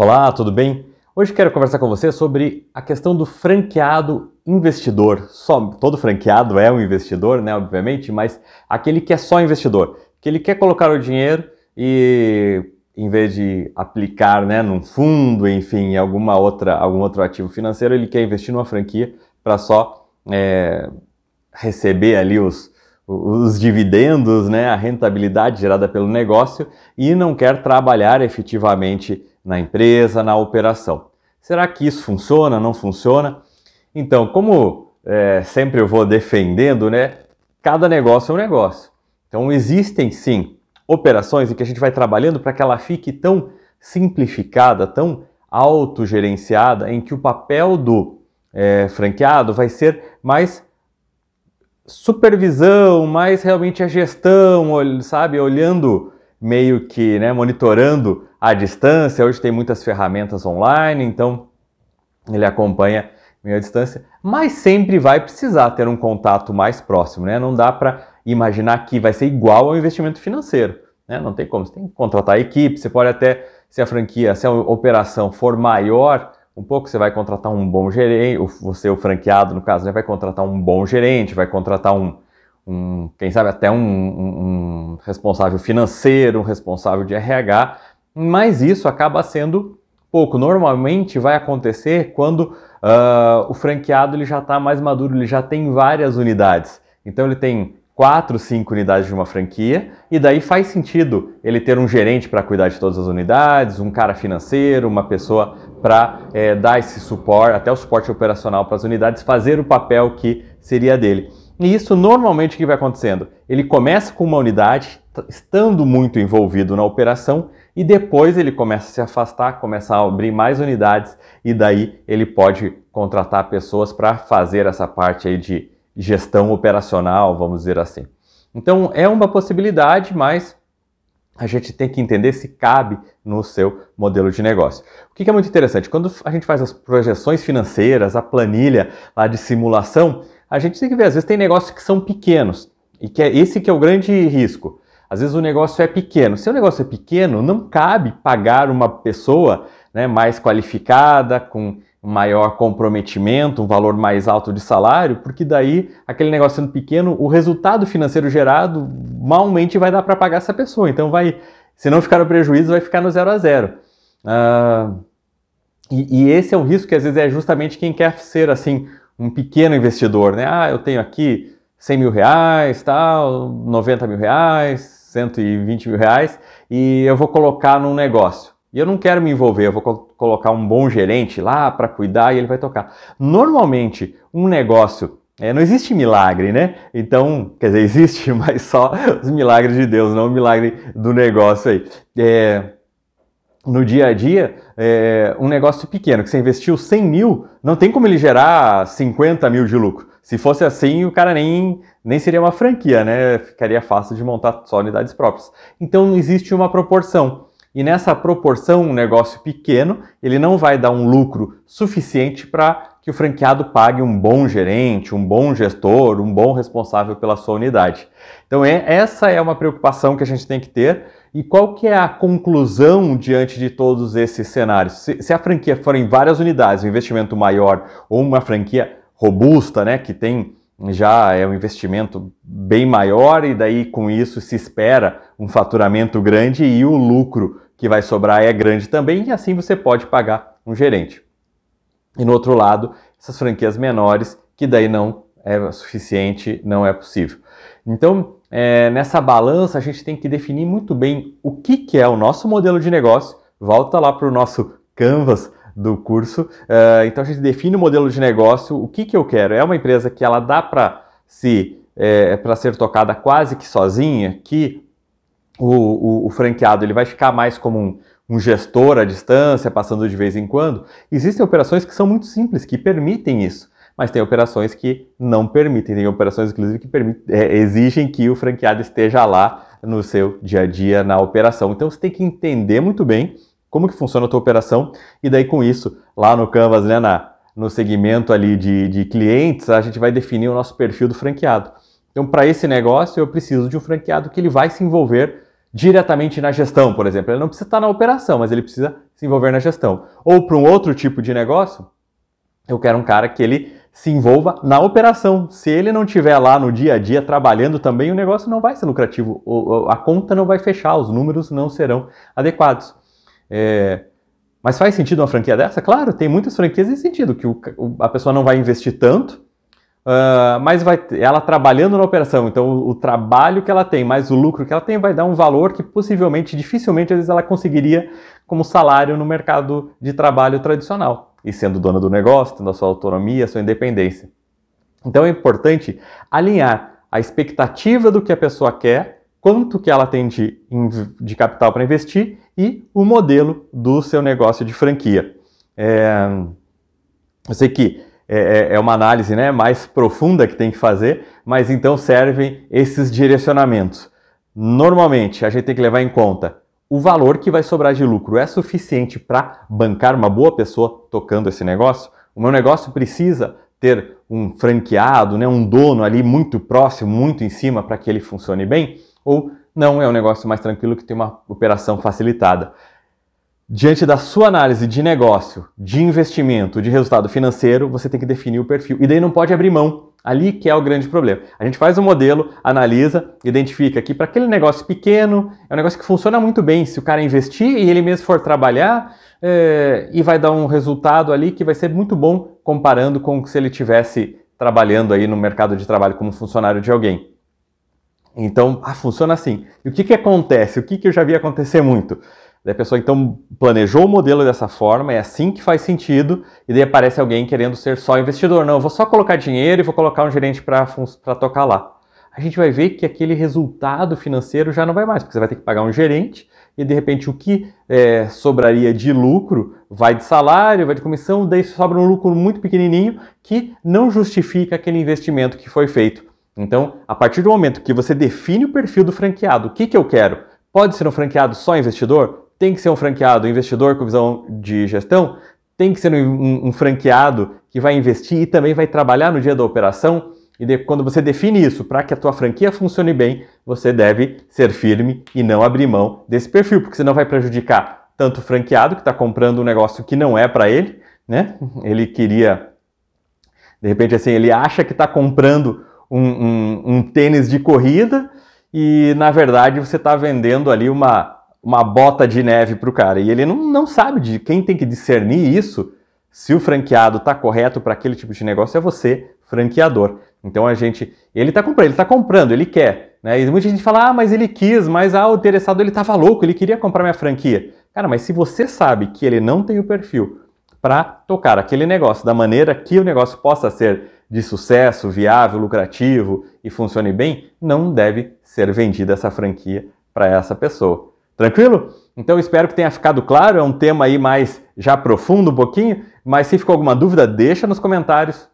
Olá, tudo bem? Hoje quero conversar com você sobre a questão do franqueado investidor. Só, todo franqueado é um investidor, né, obviamente, mas aquele que é só investidor, que ele quer colocar o dinheiro e em vez de aplicar, né, num fundo, enfim, em alguma outra, algum outro ativo financeiro, ele quer investir numa franquia para só é, receber ali os, os dividendos, né, a rentabilidade gerada pelo negócio e não quer trabalhar efetivamente na empresa, na operação. Será que isso funciona? Não funciona? Então, como é, sempre eu vou defendendo, né? Cada negócio é um negócio. Então, existem sim operações em que a gente vai trabalhando para que ela fique tão simplificada, tão autogerenciada, em que o papel do é, franqueado vai ser mais supervisão, mais realmente a gestão, sabe, olhando meio que, né, monitorando à distância. Hoje tem muitas ferramentas online, então ele acompanha meio à distância, mas sempre vai precisar ter um contato mais próximo, né? Não dá para imaginar que vai ser igual ao investimento financeiro, né? Não tem como. Você tem que contratar a equipe, você pode até, se a franquia, se a operação for maior, um pouco você vai contratar um bom gerente, você, o franqueado, no caso, né, vai contratar um bom gerente, vai contratar um, um quem sabe até um, um, um responsável financeiro, um responsável de RH, mas isso acaba sendo pouco. Normalmente vai acontecer quando uh, o franqueado ele já está mais maduro, ele já tem várias unidades. Então ele tem quatro, cinco unidades de uma franquia, e daí faz sentido ele ter um gerente para cuidar de todas as unidades, um cara financeiro, uma pessoa para é, dar esse suporte, até o suporte operacional para as unidades, fazer o papel que seria dele. E isso normalmente o que vai acontecendo? Ele começa com uma unidade, estando muito envolvido na operação, e depois ele começa a se afastar, começa a abrir mais unidades, e daí ele pode contratar pessoas para fazer essa parte aí de gestão operacional, vamos dizer assim. Então é uma possibilidade, mas a gente tem que entender se cabe no seu modelo de negócio. O que é muito interessante, quando a gente faz as projeções financeiras, a planilha lá de simulação, a gente tem que ver, às vezes tem negócios que são pequenos, e que é esse que é o grande risco. Às vezes o negócio é pequeno. Se o negócio é pequeno, não cabe pagar uma pessoa né, mais qualificada, com maior comprometimento, um valor mais alto de salário, porque daí, aquele negócio sendo pequeno, o resultado financeiro gerado malmente vai dar para pagar essa pessoa. Então, vai, se não ficar no prejuízo, vai ficar no zero a zero. Uh, e, e, esse é um risco que às vezes é justamente quem quer ser assim um pequeno investidor, né? Ah, eu tenho aqui 100 mil reais, tal, 90 mil reais, 120 mil reais e eu vou colocar num negócio. E eu não quero me envolver, eu vou colocar um bom gerente lá para cuidar e ele vai tocar. Normalmente, um negócio, é, não existe milagre, né? Então, quer dizer, existe, mas só os milagres de Deus, não o milagre do negócio aí. É, no dia a dia, é, um negócio pequeno, que você investiu 100 mil, não tem como ele gerar 50 mil de lucro. Se fosse assim, o cara nem, nem seria uma franquia, né? Ficaria fácil de montar só unidades próprias. Então, existe uma proporção. E nessa proporção, um negócio pequeno, ele não vai dar um lucro suficiente para que o franqueado pague um bom gerente, um bom gestor, um bom responsável pela sua unidade. Então é, essa é uma preocupação que a gente tem que ter. E qual que é a conclusão diante de todos esses cenários? Se, se a franquia for em várias unidades, um investimento maior ou uma franquia robusta, né, que tem já é um investimento bem maior e daí com isso se espera um faturamento grande e o lucro que vai sobrar é grande também e assim você pode pagar um gerente. E no outro lado, essas franquias menores que daí não é suficiente, não é possível. Então, é, nessa balança, a gente tem que definir muito bem o que, que é o nosso modelo de negócio. Volta lá para o nosso Canvas do curso. Uh, então a gente define o modelo de negócio, o que, que eu quero. É uma empresa que ela dá para se é, para ser tocada quase que sozinha, que o, o, o, franqueado ele vai ficar mais como um, um gestor à distância, passando de vez em quando. Existem operações que são muito simples, que permitem isso mas tem operações que não permitem, tem operações, inclusive, que permitem, é, exigem que o franqueado esteja lá no seu dia a dia na operação. Então você tem que entender muito bem como que funciona a tua operação e daí com isso, lá no Canvas, né, na, no segmento ali de, de clientes, a gente vai definir o nosso perfil do franqueado. Então, para esse negócio, eu preciso de um franqueado que ele vai se envolver diretamente na gestão, por exemplo. Ele não precisa estar na operação, mas ele precisa se envolver na gestão. Ou para um outro tipo de negócio, eu quero um cara que ele se envolva na operação. Se ele não estiver lá no dia a dia trabalhando também, o negócio não vai ser lucrativo, a conta não vai fechar, os números não serão adequados. É... Mas faz sentido uma franquia dessa? Claro, tem muitas franquias em sentido, que a pessoa não vai investir tanto, uh, mas vai, ela trabalhando na operação, então o, o, trabalho que ela tem, mais o lucro que ela tem, vai dar um valor que possivelmente, dificilmente, às vezes ela conseguiria como salário no mercado de trabalho tradicional e sendo dona do negócio, tendo a sua autonomia, a sua independência. Então é importante alinhar a expectativa do que a pessoa quer, quanto que ela tem de, de capital para investir e o modelo do seu negócio de franquia. É, eu sei que é, é, é uma análise né, mais profunda que tem que fazer, mas então servem esses direcionamentos. Normalmente a gente tem que levar em conta o valor que vai sobrar de lucro é suficiente para bancar uma boa pessoa tocando esse negócio? O meu negócio precisa ter um franqueado, né, um dono ali muito próximo, muito em cima para que ele funcione bem? Ou não, é um negócio mais tranquilo que tem uma operação facilitada? Diante da sua análise de negócio, de investimento, de resultado financeiro, você tem que definir o perfil. E daí não pode abrir mão. Ali que é o grande problema. A gente faz um modelo, analisa, identifica que para aquele negócio pequeno, é um negócio que funciona muito bem. Se o cara investir e ele mesmo for trabalhar, é, e vai dar um resultado ali que vai ser muito bom comparando com se ele tivesse trabalhando aí no mercado de trabalho como funcionário de alguém. Então, ah, funciona assim. E o que, que acontece? O que, que eu já vi acontecer muito? Daí a pessoa então planejou o modelo dessa forma, é assim que faz sentido, e daí aparece alguém querendo ser só investidor. Não, eu vou só colocar dinheiro e vou colocar um gerente para tocar lá. A gente vai ver que aquele resultado financeiro já não vai mais, porque você vai ter que pagar um gerente e de repente o que é, sobraria de lucro vai de salário, vai de comissão, daí sobra um lucro muito pequenininho que não justifica aquele investimento que foi feito. Então, a partir do momento que você define o perfil do franqueado, o que, que eu quero? Pode ser um franqueado só investidor? Tem que ser um franqueado investidor com visão de gestão? Tem que ser um, um franqueado que vai investir e também vai trabalhar no dia da operação? E de, quando você define isso para que a tua franquia funcione bem, você deve ser firme e não abrir mão desse perfil, porque senão vai prejudicar tanto o franqueado que está comprando um negócio que não é para ele, né? Ele queria, de repente, assim, ele acha que está comprando um, um, um tênis de corrida e na verdade você está vendendo ali uma uma bota de neve para o cara. E ele não, não sabe de quem tem que discernir isso, se o franqueado está correto para aquele tipo de negócio, é você, franqueador. Então a gente, ele está comprando, ele está comprando, ele quer. Né? E muita gente fala, ah, mas ele quis, mas ah, o interessado ele estava louco, ele queria comprar minha franquia. Cara, mas se você sabe que ele não tem o perfil para tocar aquele negócio da maneira que o negócio possa ser de sucesso, viável, lucrativo e funcione bem, não deve ser vendida essa franquia para essa pessoa. Tranquilo? Então espero que tenha ficado claro, é um tema aí mais já profundo um pouquinho, mas se ficou alguma dúvida, deixa nos comentários.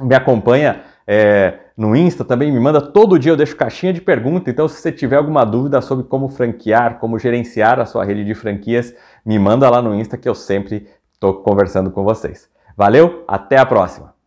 Me acompanha é, no Insta também, me manda todo dia, eu deixo caixinha de pergunta, então se você tiver alguma dúvida sobre como franquear, como gerenciar a sua rede de franquias, me manda lá no Insta que eu sempre estou conversando com vocês. Valeu, até a próxima!